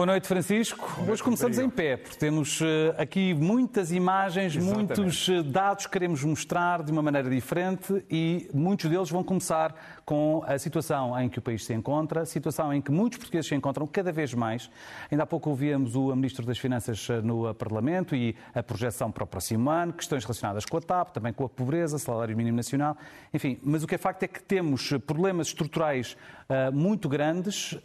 Boa noite, Francisco. Noite, Hoje começamos em pé, porque temos eh, aqui muitas imagens, Exatamente. muitos eh, dados que queremos mostrar de uma maneira diferente e muitos deles vão começar com a situação em que o país se encontra, situação em que muitos portugueses se encontram cada vez mais. Ainda há pouco ouvíamos o Ministro das Finanças eh, no Parlamento e a projeção para o próximo ano, questões relacionadas com a TAP, também com a pobreza, salário mínimo nacional, enfim. Mas o que é facto é que temos problemas estruturais uh, muito grandes uh,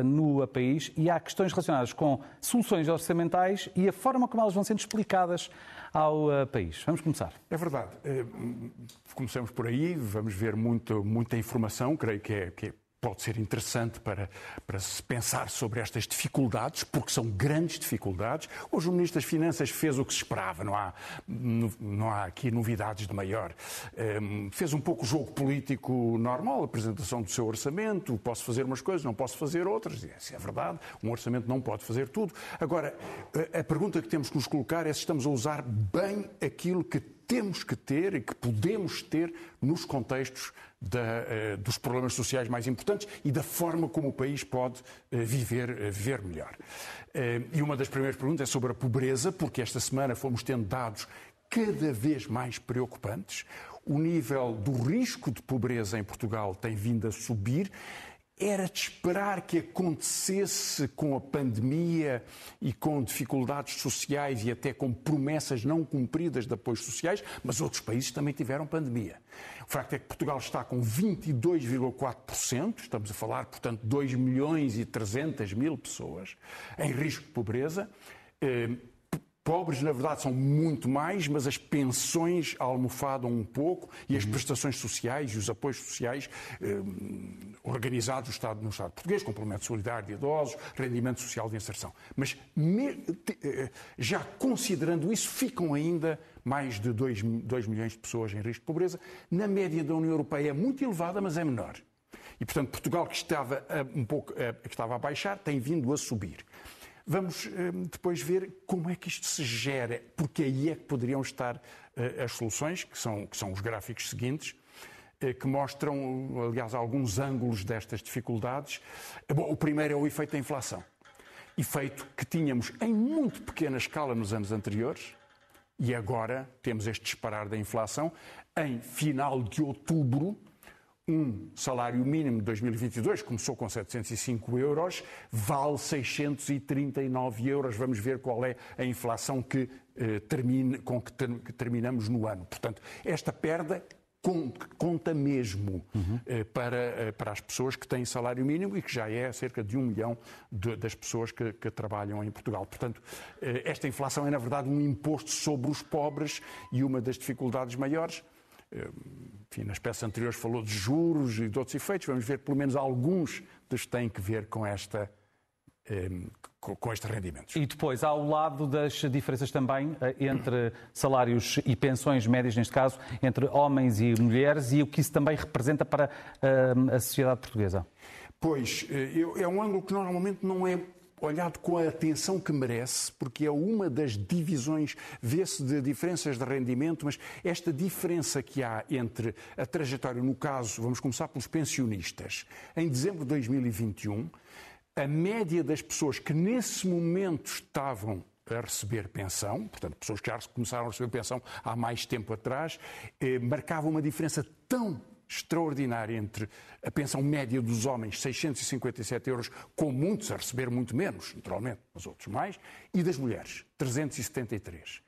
uh, no país e há questões relacionadas com soluções orçamentais e a forma como elas vão sendo explicadas ao país. Vamos começar. É verdade. Uh, começamos por aí, vamos ver muito, muita informação, creio que é, que é pode ser interessante para, para se pensar sobre estas dificuldades, porque são grandes dificuldades. Hoje o Ministro das Finanças fez o que se esperava, não há, não há aqui novidades de maior. Um, fez um pouco o jogo político normal, a apresentação do seu orçamento, posso fazer umas coisas, não posso fazer outras, isso é verdade, um orçamento não pode fazer tudo. Agora, a, a pergunta que temos que nos colocar é se estamos a usar bem aquilo que temos que ter e que podemos ter nos contextos da, uh, dos problemas sociais mais importantes e da forma como o país pode uh, viver, uh, viver melhor. e uma das primeiras perguntas é sobre a pobreza, porque esta semana fomos tendo dados cada vez mais preocupantes. O nível do risco de pobreza em Portugal tem vindo a subir era de esperar que acontecesse com a pandemia e com dificuldades sociais e até com promessas não cumpridas de apoios sociais, mas outros países também tiveram pandemia. O facto é que Portugal está com 22,4%, estamos a falar, portanto, 2 milhões e 300 mil pessoas em risco de pobreza. Eh, pobres, na verdade, são muito mais, mas as pensões almofadam um pouco e as uhum. prestações sociais e os apoios sociais eh, organizados no Estado, no Estado português, complemento solidário de idosos, rendimento social de inserção. Mas me, eh, já considerando isso, ficam ainda mais de 2, 2 milhões de pessoas em risco de pobreza. Na média da União Europeia é muito elevada, mas é menor. E, portanto, Portugal, que estava a, um pouco, que estava a baixar, tem vindo a subir. Vamos hum, depois ver como é que isto se gera, porque aí é que poderiam estar eh, as soluções, que são, que são os gráficos seguintes, eh, que mostram, aliás, alguns ângulos destas dificuldades. Bom, o primeiro é o efeito da inflação. Efeito que tínhamos em muito pequena escala nos anos anteriores, e agora temos este disparar da inflação. Em final de outubro, um salário mínimo de 2022 começou com 705 euros, vale 639 euros. Vamos ver qual é a inflação que, eh, termine, com que, ter, que, terminamos no ano. Portanto, esta perda conta mesmo uhum. para, eh, para as pessoas que têm salário mínimo e que já é cerca de um milhão de, das pessoas que, que, trabalham em Portugal. Portanto, eh, esta inflação é, na verdade, um imposto sobre os pobres e uma das dificuldades maiores enfim, nas peças anteriores falou de juros e de outros efeitos, vamos ver pelo menos alguns dos que têm que ver com esta com estes rendimentos. E depois, ao lado das diferenças também eh, entre salários e pensões médias, neste caso, entre homens e mulheres, e o que isso também representa para a sociedade portuguesa? Pois, eh, é um ângulo que normalmente não é olhado com a atenção que merece, porque é uma das divisões, vê-se de diferenças de rendimento, mas esta diferença que há entre a trajetória, no caso, vamos começar pelos pensionistas, em dezembro de 2021, a média das pessoas que nesse momento estavam a receber pensão, portanto, pessoas que já começaram a receber pensão há mais tempo atrás, eh, marcava uma diferença tão extraordinária entre a pensão média dos homens, 657 euros, com muitos a receber muito menos, naturalmente, mas outros mais, e das mulheres, 373.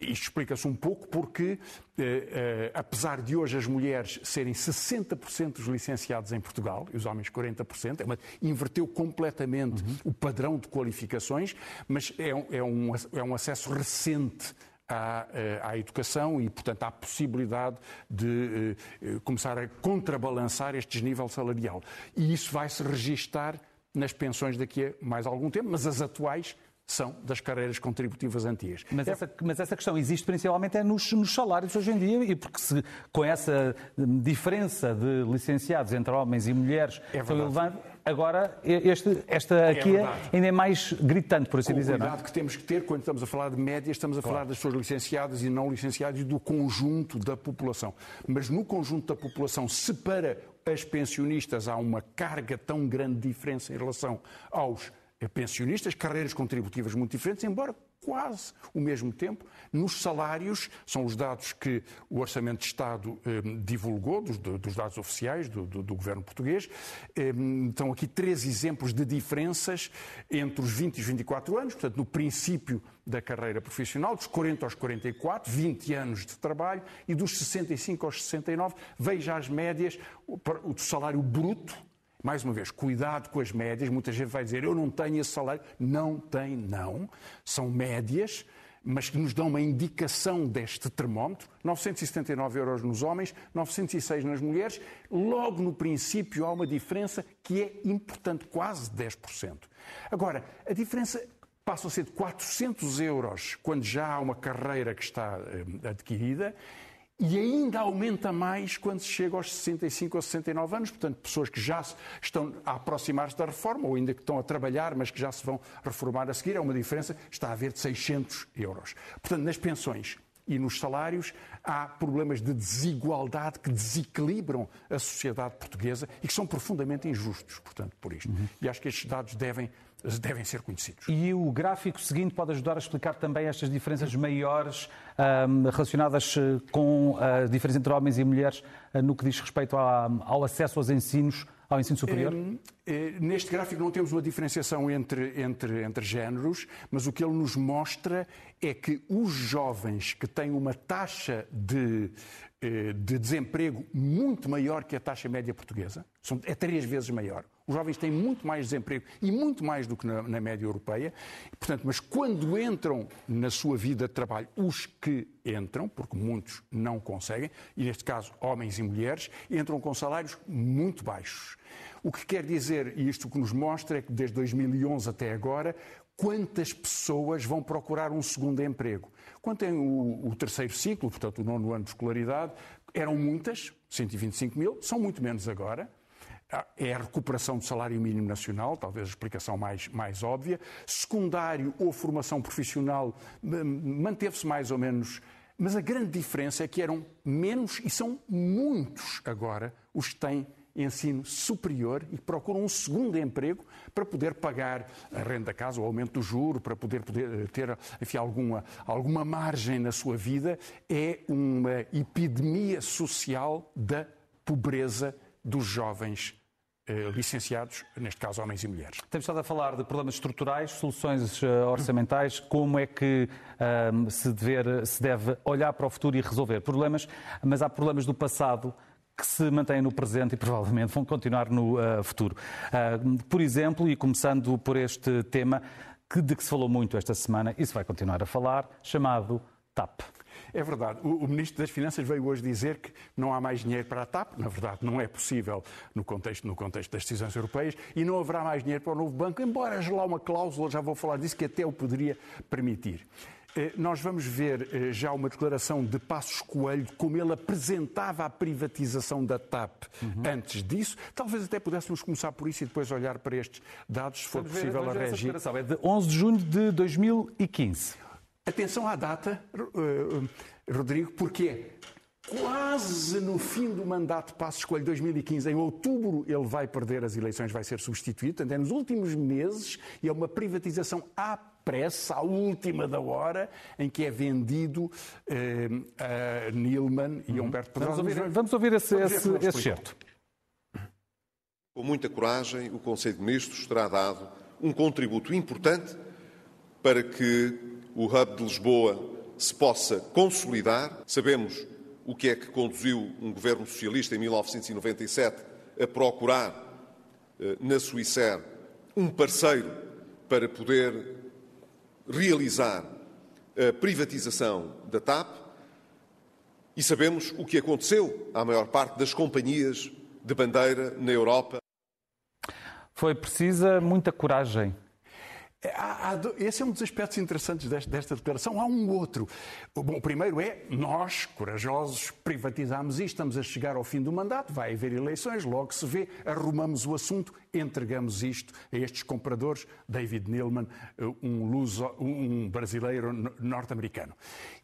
Isto explica-se um pouco porque, eh, eh, apesar de hoje as mulheres serem 60% dos licenciados em Portugal, e os homens 40%, é uma, inverteu completamente uhum. o padrão de qualificações, mas é, é, um, é um acesso recente à, eh, à educação e, portanto, à possibilidade de eh, começar a contrabalançar este desnível salarial. E isso vai se registar nas pensões daqui a mais algum tempo, mas as atuais são das carreiras contributivas antigas. Mas, é... essa, mas essa questão existe principalmente é nos, nos, salários hoje em dia, e porque se, com essa diferença de licenciados entre homens e mulheres é elevando, agora este, esta é aqui é, ainda é mais gritante, por assim com dizer. O cuidado não? que temos que ter quando estamos a falar de média, estamos a claro. falar das pessoas licenciadas e não licenciadas e do conjunto da população. Mas no conjunto da população, se para as pensionistas há uma carga tão grande de diferença em relação aos pensionistas, carreiras contributivas muito diferentes, embora quase o mesmo tempo. Nos salários, são os dados que o Orçamento de Estado eh, divulgou, dos, dos, dados oficiais do, do, do governo português. Eh, estão aqui três exemplos de diferenças entre os 20 e os 24 anos, portanto, no princípio da carreira profissional, dos 40 aos 44, 20 anos de trabalho, e dos 65 aos 69, veja as médias, o, salário bruto mais uma vez, cuidado com as médias. Muita gente vai dizer, eu não tenho esse salário. Não tem, não. São médias, mas que nos dão uma indicação deste termómetro. 979 euros nos homens, 906 nas mulheres. Logo no princípio há uma diferença que é importante, quase 10%. Agora, a diferença passa a ser de 400 euros quando já há uma carreira que está eh, adquirida e ainda aumenta mais quando se chega aos 65 ou 69 anos, portanto, pessoas que já estão a aproximar-se da reforma ou ainda que estão a trabalhar, mas que já se vão reformar a seguir, é uma diferença, está a haver de 600 euros. Portanto, nas pensões e nos salários há problemas de desigualdade que desequilibram a sociedade portuguesa e que são profundamente injustos, portanto, por isto. Uhum. E acho que estes dados devem devem ser conhecidos. E o gráfico seguinte pode ajudar a explicar também estas diferenças maiores um, relacionadas eh, com a diferença entre homens e mulheres uh, no que diz respeito ao acesso aos ensinos, ao ensino superior? Eh, neste gráfico não temos uma diferenciação entre, entre, entre géneros, mas o que ele nos mostra é que os jovens que têm uma taxa de, de desemprego muito maior que a taxa média portuguesa, é três vezes maior, os jovens têm muito mais desemprego e muito mais do que na, na, média europeia. Portanto, mas quando entram na sua vida de trabalho, os que entram, porque muitos não conseguem, e neste caso homens e mulheres, entram com salários muito baixos. O que quer dizer, e isto que nos mostra, é que desde 2011 até agora, quantas pessoas vão procurar um segundo emprego. Quando tem o, o terceiro ciclo, portanto o nono ano de escolaridade, eram muitas, 125 mil, são muito menos agora é a recuperação do salário mínimo nacional, talvez a explicação mais, mais óbvia. Secundário ou formação profissional manteve-se mais ou menos. Mas a grande diferença é que eram menos, e são muitos agora, os que têm ensino superior e procuram um segundo emprego para poder pagar a renda da casa, o aumento do juro, para poder, poder ter enfim, alguma, alguma margem na sua vida. É uma epidemia social da pobreza dos jovens licenciados, neste caso homens e mulheres. Temos estado a falar de problemas estruturais, soluções eh, orçamentais, como é que um, ehm, se, dever, se deve olhar para o futuro e resolver problemas, mas há problemas do passado que se mantêm no presente e provavelmente vão continuar no uh, futuro. Uh, por exemplo, e começando por este tema que, de que se falou muito esta semana e se vai continuar a falar, chamado TAP. É verdade. O, o, Ministro das Finanças veio hoje dizer que não há mais dinheiro para a TAP. Na verdade, não é possível no contexto, no contexto das decisões europeias e não haverá mais dinheiro para o novo banco, embora haja lá uma cláusula, já vou falar disso, que até o poderia permitir. Eh, nós vamos ver eh, já uma declaração de Passos Coelho, como ele apresentava a privatização da TAP uhum. antes disso. Talvez até pudéssemos começar por isso e depois olhar para estes dados, se for vamos possível, ver, a regir. É de 11 de junho de 2015. Atenção à data, eh, Rodrigo, porque é quase no fim do mandato de Passos Coelho 2015, em outubro, ele vai perder as eleições, vai ser substituído. Portanto, é nos últimos meses e é uma privatização à pressa, à última da hora, em que é vendido eh, a Nilman e a Humberto Pedrosa. Vamos ouvir, vamos ouvir esse, vamos esse, esse certo. Com muita coragem, o Conselho de Ministros terá dado um contributo importante para que o hub de Lisboa se possa consolidar. Sabemos o que é que conduziu um governo socialista em 1997 a procurar eh, na Suíça um parceiro para poder realizar a privatização da TAP e sabemos o que aconteceu à maior parte das companhias de bandeira na Europa. Foi precisa muita coragem há, há, esse é um dos aspectos interessantes desta, desta, declaração. Há um outro. Bom, o primeiro é nós, corajosos, privatizamos isto, estamos a chegar ao fim do mandato, vai haver eleições, logo se vê, arrumamos o assunto, entregamos isto a estes compradores, David Neilman, um, luso, um brasileiro norte-americano.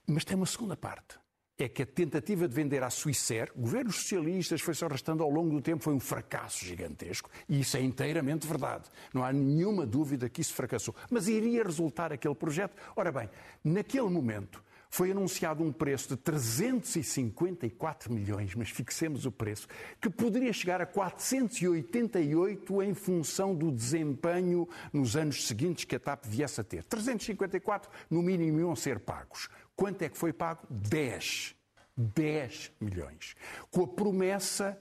Mas tem uma segunda parte. É que a tentativa de vender à Suícer, governos socialistas, foi-se arrastando ao longo do tempo, foi um fracasso gigantesco. E isso é inteiramente verdade. Não há nenhuma dúvida que isso fracassou. Mas iria resultar aquele projeto? Ora bem, naquele momento, foi anunciado um preço de 354 milhões, mas fixemos o preço, que poderia chegar a 488 em função do desempenho nos anos seguintes que a TAP viesse a ter. 354, no mínimo, iam ser pagos. Quanto é que foi pago? 10. 10 milhões. Com a promessa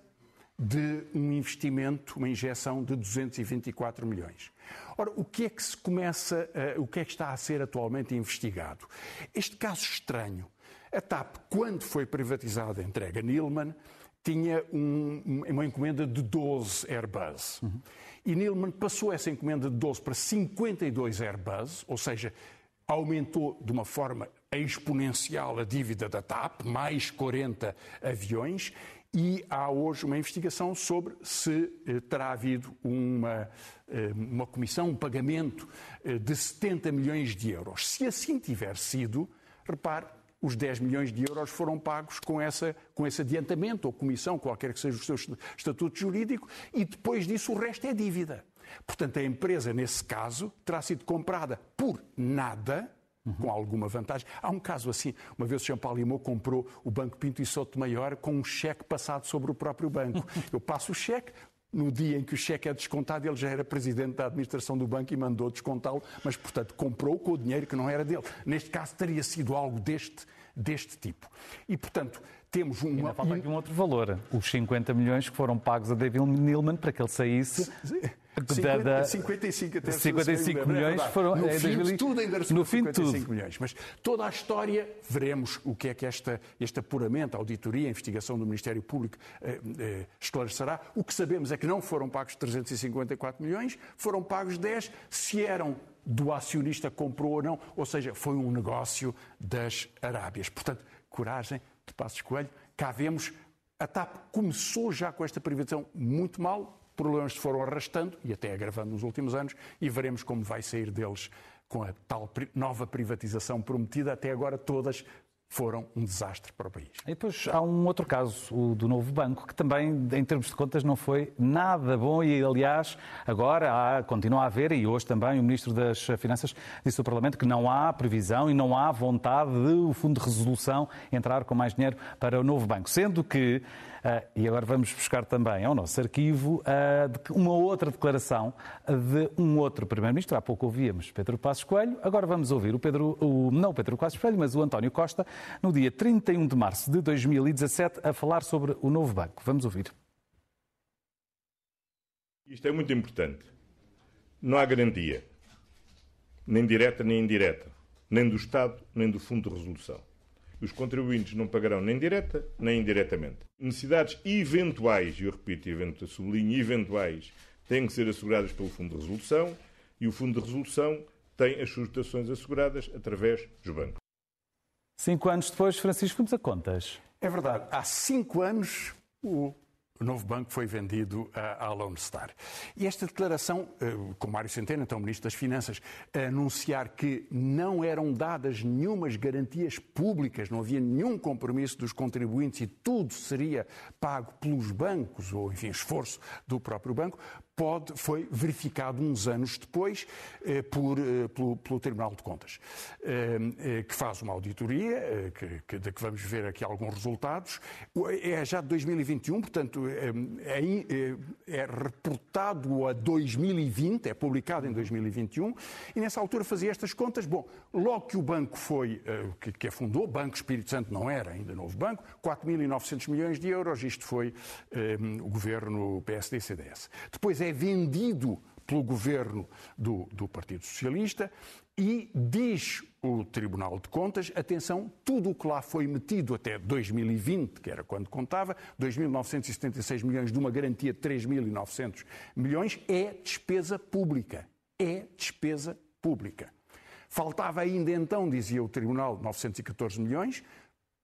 de um investimento, uma injeção de 224 milhões. Ora, o que é que se começa, uh, o que é que está a ser atualmente investigado? Este caso estranho. A TAP, quando foi privatizada, entregue a Nilman, tinha um, uma encomenda de 12 Airbus. Uhum. E Nilman passou essa encomenda de 12 para 52 Airbus, ou seja, aumentou de uma forma exponencial a dívida da TAP, mais 40 aviões, e há hoje uma investigação sobre se eh, terá havido uma, eh, uma comissão, um pagamento eh, de 70 milhões de euros. Se assim tiver sido, repare, os 10 milhões de euros foram pagos com, essa, com esse adiantamento ou comissão, qualquer que seja o seu estatuto jurídico, e depois disso o resto é dívida. Portanto, a empresa, nesse caso, terá sido comprada por nada uhum. com alguma vantagem. Há um caso assim, uma vez o Jean Paulo Limou comprou o Banco Pinto e Souto Maior com um cheque passado sobre o próprio banco. Eu passo o cheque, no dia em que o cheque é descontado, ele já era presidente da administração do banco e mandou descontá-lo, mas, portanto, comprou com o dinheiro que não era dele. Neste caso, teria sido algo deste, deste tipo. E, portanto, temos uma. Ainda falta aqui um outro valor: os 50 milhões que foram pagos a David Nilman para que ele saísse. 50, da, 55 até 55 milhões é foram no fim 2000, tudo ainda no fim 55 tudo. milhões. Mas toda a história, veremos o que é que esta, este apuramento, a auditoria, a investigação do Ministério Público eh, eh, esclarecerá. O que sabemos é que não foram pagos 354 milhões, foram pagos 10. Se eram do acionista comprou ou não, ou seja, foi um negócio das Arábias. Portanto, coragem de Passos Coelho. Cá vemos, a TAP começou já com esta privatização muito mal, problemas se foram arrastando e até agravando nos últimos anos, e veremos como vai sair deles com a tal nova privatização prometida. Até agora, todas foram um desastre para o país. E depois há um outro caso, o do novo banco, que também, em termos de contas, não foi nada bom e, aliás, agora há, continua a haver, e hoje também o Ministro das Finanças disse ao Parlamento que não há previsão e não há vontade de o Fundo de Resolução entrar com mais dinheiro para o novo banco. Sendo que Uh, e agora vamos buscar também ao nosso arquivo uh, uma outra declaração de um outro Primeiro-Ministro. Há pouco ouvíamos Pedro Passos Coelho, agora vamos ouvir o Pedro, o, não o Pedro Passos Coelho, mas o António Costa, no dia 31 de março de 2017, a falar sobre o novo banco. Vamos ouvir. Isto é muito importante. Não há garantia, nem direta nem indireta, nem do Estado, nem do Fundo de Resolução os contribuintes não pagarão nem direta nem indiretamente. Necessidades eventuais, e eu repito, evento, sublinho, eventuais, têm que ser asseguradas pelo Fundo de Resolução e o Fundo de Resolução tem as suas dotações asseguradas através dos bancos. Cinco anos depois, Francisco, vamos a contas. É verdade. Há cinco anos, o o novo banco foi vendido à Lone Star. E esta declaração, eh, com Mário Centeno, então Ministro das Finanças, a anunciar que não eram dadas nenhumas garantias públicas, não havia nenhum compromisso dos contribuintes e tudo seria pago pelos bancos, ou enfim, esforço do próprio banco, pode, foi verificado uns anos depois eh, por, eh, pelo, pelo, Tribunal de Contas, eh, eh que faz uma auditoria, eh, que, que, de que vamos ver aqui alguns resultados. É já de 2021, portanto, é, é, reportado a 2020, é publicado em 2021, e nessa altura fazia estas contas. Bom, logo que o banco foi, que, que afundou, Banco Espírito Santo não era ainda novo banco, 4.900 milhões de euros, isto foi o governo PSD-CDS. Depois é é vendido pelo governo do, do Partido Socialista e diz o Tribunal de Contas, atenção, tudo o que lá foi metido até 2020, que era quando contava, 2.976 milhões de uma garantia de 3.900 milhões, é despesa pública. É despesa pública. Faltava ainda então, dizia o Tribunal, 914 milhões,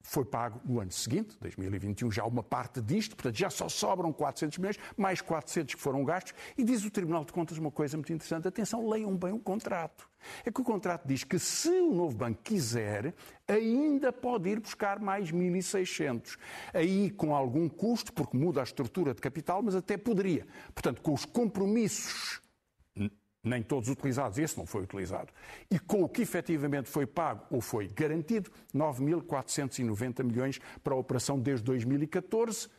foi pago no ano seguinte, 2021, já uma parte disto, portanto já só sobram 400 milhões, mais 400 que foram gastos, e diz o Tribunal de Contas uma coisa muito interessante, atenção, leiam bem o contrato. É que o contrato diz que se o novo banco quiser, ainda pode ir buscar mais 1.600. Aí com algum custo, porque muda a estrutura de capital, mas até poderia. Portanto, com os compromissos nem todos utilizados, esse não foi utilizado, e com o que efetivamente foi pago ou foi garantido, 9.490 milhões para a operação desde 2014,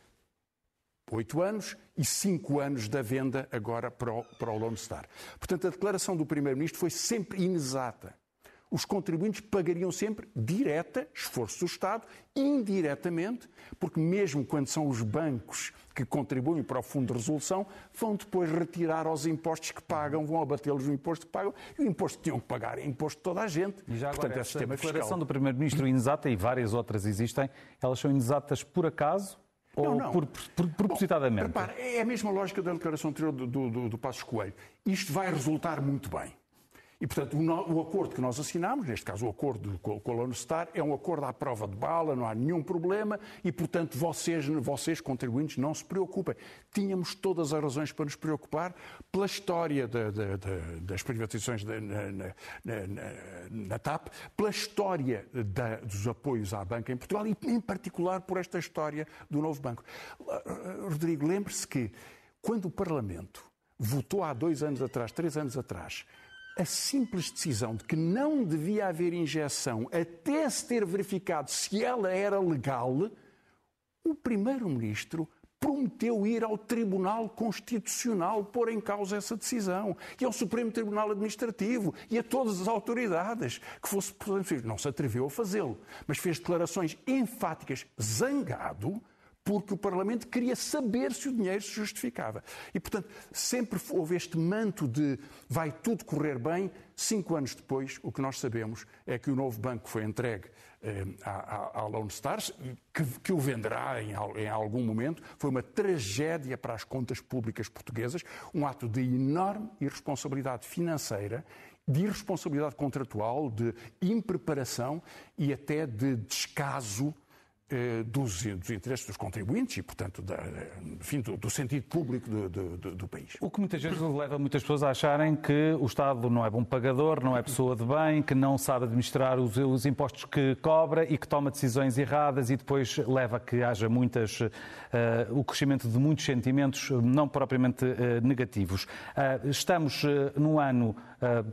oito anos e cinco anos da venda agora para o, para o Lone Star. Portanto, a declaração do Primeiro-Ministro foi sempre inexata os contribuintes pagariam sempre direta, esforço do Estado, indiretamente, porque mesmo quando são os bancos que contribuem para o Fundo de Resolução, vão depois retirar aos impostos que pagam, vão abatê-los no imposto que pagam, e o imposto que tinham que pagar é imposto de toda a gente. E já agora, Portanto, é sistema a declaração fiscal. do Primeiro-Ministro inexata, e várias outras existem, elas são inexatas por acaso ou não, não. Por, por, propositadamente? Bom, repare, é a mesma lógica da declaração anterior do, do, do, do Passos Coelho. Isto vai resultar muito bem. E, portanto, o, acordo que nós assinamos, neste caso o acordo com, a Lone Star, é um acordo à prova de bala, não há nenhum problema e, portanto, vocês, vocês contribuintes, não se preocupem. Tínhamos todas as razões para nos preocupar pela história de, de, de, das privatizações na, na, na, na, TAP, pela história dos apoios à banca em Portugal e, em particular, por esta história do novo banco. Rodrigo, lembre-se que quando o Parlamento votou há dois anos atrás, três anos atrás, a simples decisão de que não devia haver injeção até se ter verificado se ela era legal, o Primeiro-Ministro prometeu ir ao Tribunal Constitucional pôr em causa essa decisão, e ao Supremo Tribunal Administrativo, e a todas as autoridades que fosse possível. Não se atreveu a fazê-lo, mas fez declarações enfáticas, zangado, porque o Parlamento queria saber se o dinheiro se justificava. E, portanto, sempre houve este manto de vai tudo correr bem. Cinco anos depois, o que nós sabemos é que o novo banco foi entregue eh, à, à, Lone Stars, que, que o venderá em, em, algum momento. Foi uma tragédia para as contas públicas portuguesas, um ato de enorme irresponsabilidade financeira de irresponsabilidade contratual, de impreparação e até de descaso dos, dos, interesses dos contribuintes e, portanto, da, enfim, do, do, sentido público do, do, do, país. O que muitas vezes leva muitas pessoas a acharem que o Estado não é bom pagador, não é pessoa de bem, que não sabe administrar os, os impostos que cobra e que toma decisões erradas e depois leva a que haja muitas, uh, o crescimento de muitos sentimentos não propriamente uh, negativos. Uh, estamos num ano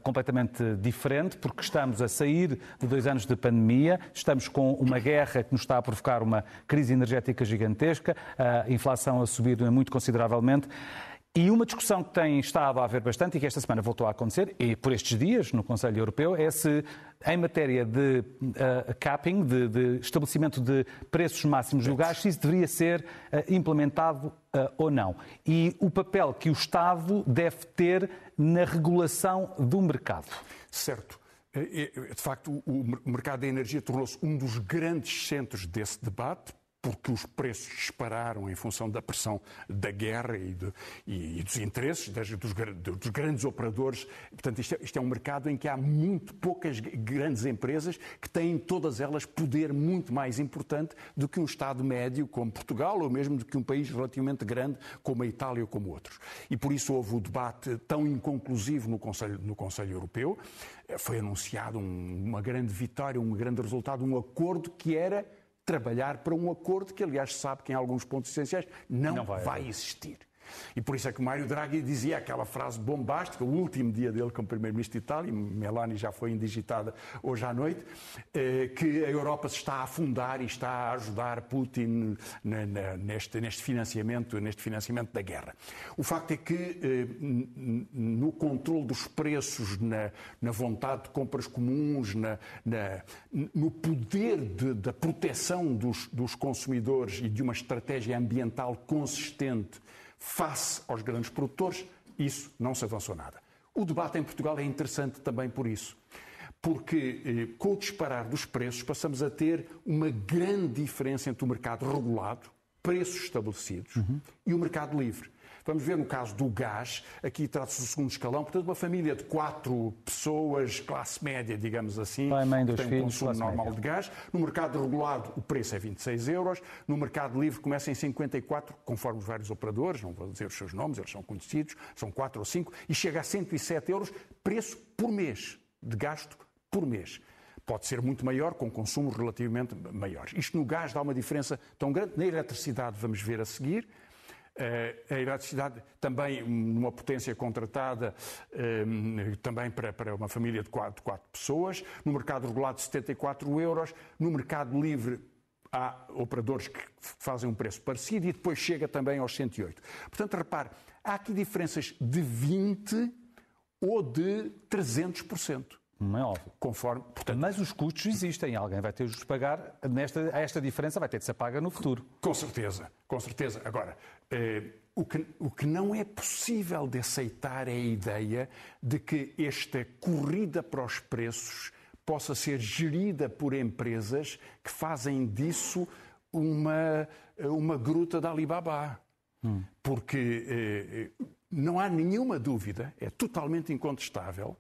completamente diferente porque estamos a sair de dois anos de pandemia, estamos com uma guerra que nos está a provocar provocar uma crise energética gigantesca, a inflação a subir muito consideravelmente. E uma discussão que tem estado a haver bastante e que esta semana voltou a acontecer, e por estes dias no Conselho Europeu, é se, em matéria de uh, capping, de, de, estabelecimento de preços máximos do gás, se isso deveria ser uh, implementado uh, ou não. E o papel que o Estado deve ter na regulação do mercado. Certo. De facto, o mercado da energia tornou-se um dos grandes centros desse debate, porque os preços dispararam em função da pressão da guerra e, de, e, e dos interesses das, dos, dos, grandes operadores. Portanto, isto é, isto é, um mercado em que há muito poucas grandes empresas que têm todas elas poder muito mais importante do que um Estado médio como Portugal ou mesmo do que um país relativamente grande como a Itália ou como outros. E por isso houve o debate tão inconclusivo no Conselho, no Conselho Europeu. Foi anunciado um, uma grande vitória, um grande resultado, um acordo que era trabalhar para um acordo que, aliás, sabe que em alguns pontos essenciais não, não vai, vai existir. E por isso é que Mário Draghi dizia aquela frase bombástica, o último dia dele como Primeiro-Ministro de Itália, e Meloni já foi indigitada hoje à noite, eh, que a Europa se está a afundar e está a ajudar Putin neste, financiamento, neste financiamento da guerra. O facto é que eh, no controle dos preços, na, vontade de compras comuns, na, no poder de, da proteção dos, dos consumidores e de uma estratégia ambiental consistente, face aos grandes produtores, isso não se avançou nada. O debate em Portugal é interessante também por isso. Porque eh, com o disparar dos preços passamos a ter uma grande diferença entre o mercado regulado, preços estabelecidos, uhum. e o mercado livre. Vamos ver no caso do gás, aqui trata-se do segundo escalão, portanto, uma família de quatro pessoas, classe média, digamos assim, Pai, mãe, dois tem um filhos, consumo normal média. de gás. No mercado regulado, o preço é 26 euros. No mercado livre, começa em 54, conforme os vários operadores, não vou dizer os seus nomes, eles são conhecidos, são quatro ou cinco, e chega a 107 euros, preço por mês, de gasto por mês. Pode ser muito maior, com consumos relativamente maiores. Isto no gás dá uma diferença tão grande. Na eletricidade, vamos ver a seguir. Eh, a eletricidade também numa potência contratada eh, também para, uma família de quatro pessoas. No mercado regulado, 74 euros. No mercado livre, há operadores que fazem um preço parecido e depois chega também aos 108. Portanto, repare, há aqui diferenças de 20% ou de 300%. Não é óbvio. Conforme, portanto, Mas os custos existem. Alguém vai ter de os pagar. Nesta, esta diferença vai ter de ser paga no futuro. Com certeza, com certeza. Agora, eh, o, que, o que não é possível de aceitar é a ideia de que esta corrida para os preços possa ser gerida por empresas que fazem disso uma, uma gruta da Alibaba. Porque eh, não há nenhuma dúvida, é totalmente incontestável,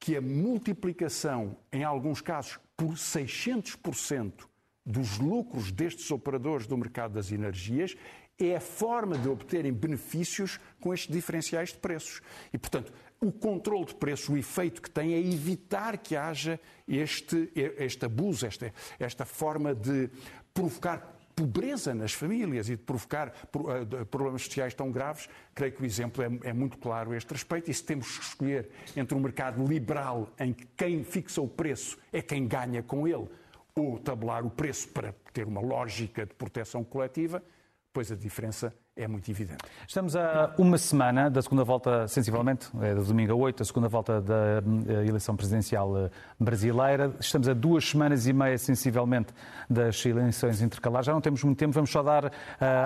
que a multiplicação, em alguns casos, por 600% dos lucros destes operadores do mercado das energias é a forma de obterem benefícios com estes diferenciais de preços. E, portanto, o controle de preço, o efeito que tem é evitar que haja este, este abuso, esta, esta forma de provocar pobreza nas famílias e de provocar eh, problemas sociais tão graves, creio que o exemplo é, é, muito claro a este respeito. E se temos que escolher entre um mercado liberal em que quem fixa o preço é quem ganha com ele, ou tabular o preço para ter uma lógica de proteção coletiva, pois a diferença é muito evidente. Estamos a uma semana da segunda volta, sensivelmente, é do domingo a 8, da segunda volta da eh, eleição presidencial eh, brasileira. Estamos a duas semanas e meia, sensivelmente, das eleições intercalares. Já não temos muito tempo, vamos só dar uh,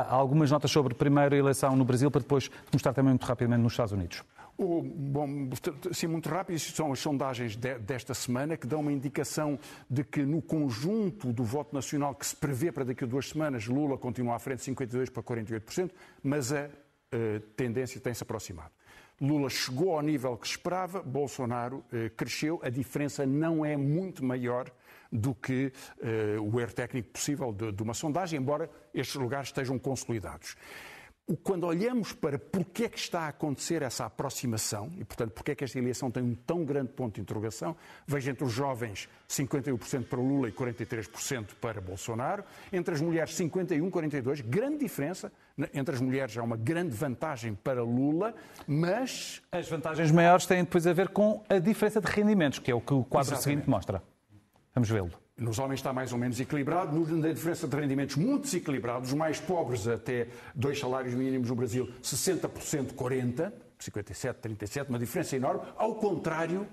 algumas notas sobre a primeira eleição no Brasil, para depois mostrar também muito rapidamente nos Estados Unidos. O, bom, sim, muito rápido, são as sondagens de, desta semana que dão uma indicação de que no conjunto do voto nacional que se prevê para daqui a duas semanas, Lula continua à frente de 52% para 48%, mas a, a tendência tem-se aproximado. Lula chegou ao nível que esperava, Bolsonaro eh, cresceu, a diferença não é muito maior do que eh, o erro técnico possível de, de uma sondagem, embora estes lugares estejam consolidados quando olhamos para porque é que está a acontecer essa aproximação, e portanto porque é que esta eleição tem um tão grande ponto de interrogação, veja entre os jovens 51% para Lula e 43% para Bolsonaro, entre as mulheres 51, 42, grande diferença, entre as mulheres há uma grande vantagem para Lula, mas... As vantagens maiores têm depois a ver com a diferença de rendimentos, que é o que o quadro Exatamente. seguinte mostra. Vamos vê-lo. Nos homens está mais ou menos equilibrado, na diferença de rendimentos muito desequilibrados, os mais pobres até dois salários mínimos no Brasil, 60% 40%, 57%, 37%, uma diferença enorme. Ao contrário,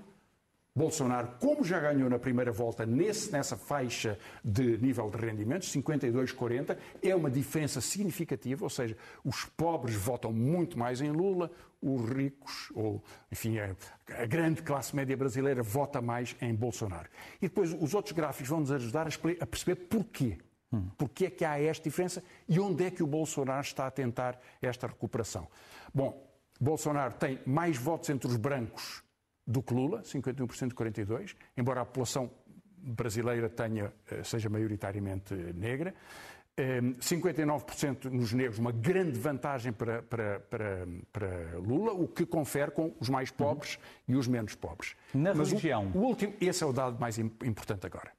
Bolsonaro, como já ganhou na primeira volta nesse, nessa faixa de nível de rendimentos, 52-40, é uma diferença significativa, ou seja, os pobres votam muito mais em Lula, os ricos, ou enfim, a, grande classe média brasileira vota mais em Bolsonaro. E depois os outros gráficos vão nos ajudar a, a perceber porquê. Hum. Porquê é que há esta diferença e onde é que o Bolsonaro está a tentar esta recuperação? Bom, Bolsonaro tem mais votos entre os brancos do que Lula, 51% de 42%, embora a população brasileira tenha, seja maioritariamente negra. 59% nos negros, uma grande vantagem para, para, para, para, Lula, o que confere com os mais pobres uhum. e os menos pobres. Na Mas religião. O, o, último, esse é o dado mais importante agora.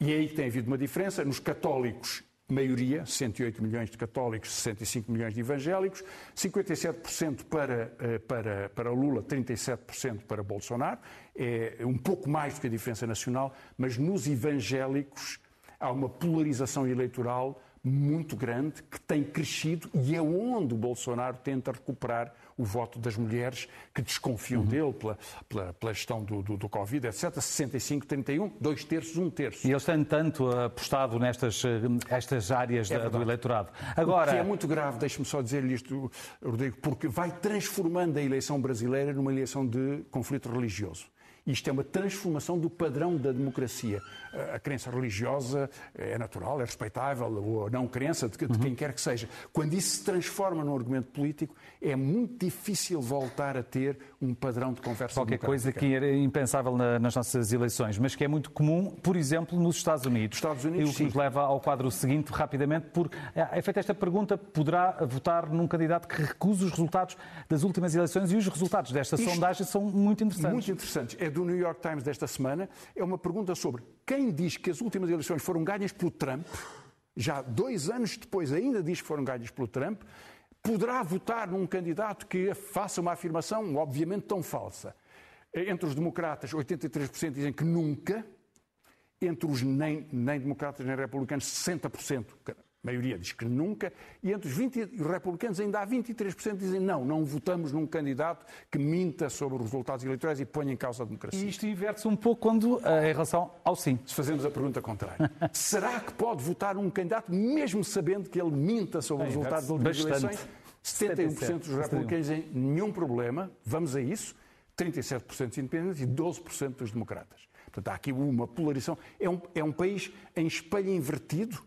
E é aí que tem havido uma diferença. Nos católicos, maioria, 108 milhões de católicos, 65 milhões de evangélicos, 57% para, para, para Lula, 37% para Bolsonaro. É um pouco mais do que a diferença nacional, mas nos evangélicos há uma polarização eleitoral muito grande que tem crescido e é onde o Bolsonaro tenta recuperar o voto das mulheres que desconfiam uhum. dele pela, pela, pela gestão do, do, do, Covid, etc. 65, 31, dois terços, um terço. E eles têm tanto apostado nestas estas áreas é da, do eleitorado. Agora... O que é muito grave, deixe-me só dizer-lhe isto, Rodrigo, porque vai transformando a eleição brasileira numa eleição de conflito religioso. Isto é uma transformação do padrão da democracia. A crença religiosa é natural, é respeitável, ou a não crença de, de quem quer que seja. Quando isso se transforma num argumento político, é muito difícil voltar a ter um padrão de conversa Qualquer coisa que era impensável na, nas nossas eleições, mas que é muito comum, por exemplo, nos Estados Unidos. Estados Unidos, e o que nos leva ao quadro seguinte, rapidamente, porque é feita esta pergunta, poderá votar num candidato que recusa os resultados das últimas eleições e os resultados desta Isto, sondagem são muito interessantes. Muito interessantes. É do New York Times desta semana. É uma pergunta sobre quem diz que as últimas eleições foram ganhas pelo Trump, já dois anos depois ainda diz que foram ganhas pelo Trump, poderá votar num candidato que faça uma afirmação obviamente tão falsa. Entre os democratas, 83% dizem que nunca. Entre os nem, nem democratas nem republicanos, 60% a maioria diz que nunca, e entre os 20 republicanos ainda há 23% que dizem não, não votamos num candidato que minta sobre os resultados eleitorais e ponha em causa a democracia. E isto inverte-se um pouco quando, eh, em relação ao sim. Se fazemos a pergunta contrária. Será que pode votar um candidato mesmo sabendo que ele minta sobre os resultados das eleições? 71% dos republicanos dizem nenhum problema, vamos a isso, 37% dos independentes e 12% dos democratas. Portanto, há aqui uma polarização. É um, é um país em espelho invertido,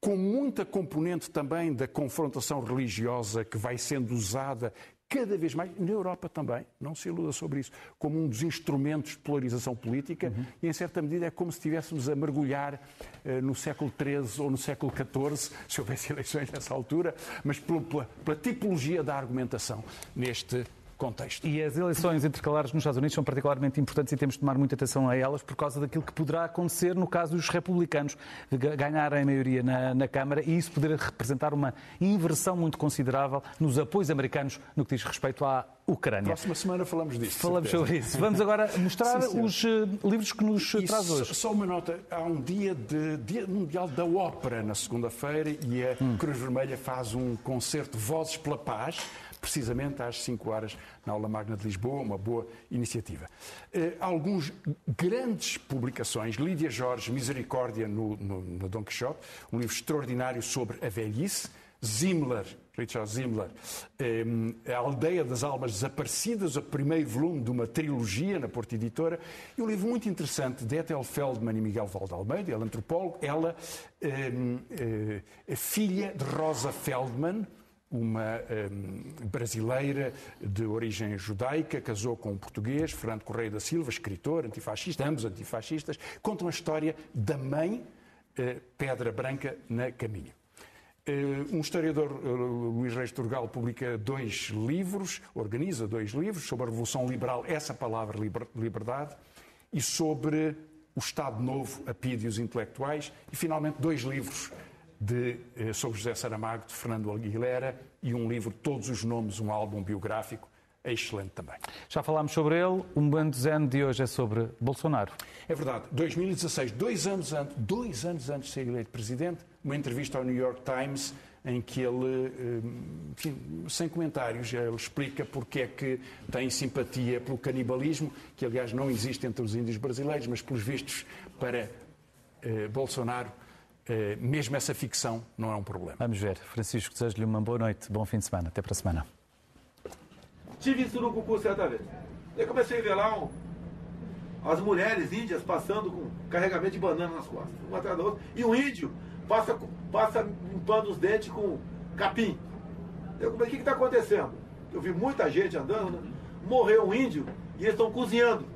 com muita componente também da confrontação religiosa que vai sendo usada cada vez mais, na Europa também, não se iluda sobre isso, como um dos instrumentos de polarização política uhum. e, em certa medida, é como se estivéssemos a mergulhar uh, no século XIII ou no século XIV, se houvesse eleições nessa altura, mas pela, pela tipologia da argumentação neste contexto. E as eleições intercalares nos Estados Unidos são particularmente importantes e temos de tomar muita atenção a elas por causa daquilo que poderá acontecer no caso dos republicanos ganharem a maioria na, na Câmara e isso poder representar uma inversão muito considerável nos apoios americanos no que diz respeito à Ucrânia. Próxima semana falamos disso. Falamos sobre isso. Vamos agora mostrar sim, os uh, livros que nos e traz hoje. Só uma nota: há um dia, de, dia mundial da ópera na segunda-feira e a hum. Cruz Vermelha faz um concerto Vozes pela Paz precisamente às 5 horas na Aula Magna de Lisboa, uma boa iniciativa. Uh, alguns grandes publicações, Lídia Jorge, Misericórdia no, no, no Dom Quixote, um livro extraordinário sobre a velhice, Zimmler, Richard Zimmler, um, A Aldeia das Almas Desaparecidas, o primeiro volume de uma trilogia na Porta Editora, e um livro muito interessante de Ethel Feldman e Miguel Valde Almeida, ela é antropólogo, ela uh, filha de Rosa Feldman, uma um, brasileira de origem judaica, casou com um português, Fernando Correia da Silva, escritor, antifascista, ambos antifascistas, contam a história da mãe uh, Pedra Branca na Caminho. Uh, um historiador, uh, Luís Reis Turgal, publica dois livros, organiza dois livros sobre a Revolução Liberal, essa palavra liberdade, e sobre o Estado Novo, a PID e os intelectuais, e finalmente dois livros de, eh, sobre José Saramago, de Fernando Aguilera, e um livro, Todos os Nomes, um álbum biográfico, é excelente também. Já falámos sobre ele, o momento zen de hoje é sobre Bolsonaro. É verdade, 2016, dois anos antes, dois anos antes de ser eleito presidente, uma entrevista ao New York Times em que ele, eh, enfim, sem comentários, ele explica porque é que tem simpatia pelo canibalismo, que aliás não existe entre os índios brasileiros, mas pelos vistos para eh, Bolsonaro mesmo essa ficção não é um problema. Vamos ver. Francisco, desejo-lhe uma boa noite, bom fim de semana. Até para a semana. Tive isso no concurso certa vez. Eu comecei a ver lá um, as mulheres índias passando com carregamento de banana nas costas, uma atrás da outra, e o índio passa, passa limpando os dentes com capim. Eu, o que está acontecendo? Eu vi muita gente andando, né? morreu um índio e eles estão cozinhando.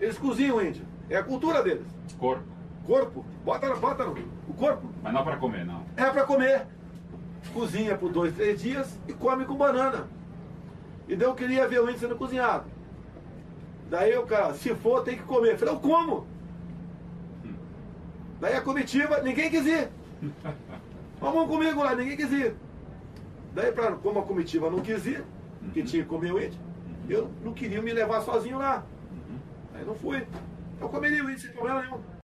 Eles cozinham o índio. É a cultura deles. Corpo corpo, bota, bota no o corpo. Mas não para comer, não. É para comer. Cozinha por dois, três dias e come com banana. E daí eu queria ver o índio sendo cozinhado. Daí o cara, se for, tem que comer. Eu falei, eu como. Daí a comitiva, ninguém quis ir. Vamos comigo lá, ninguém quis ir. Daí, pra, como a comitiva não quis ir, que tinha que comer o índio, eu não queria me levar sozinho lá. Aí não fui. Eu comeria o índio sem problema nenhum.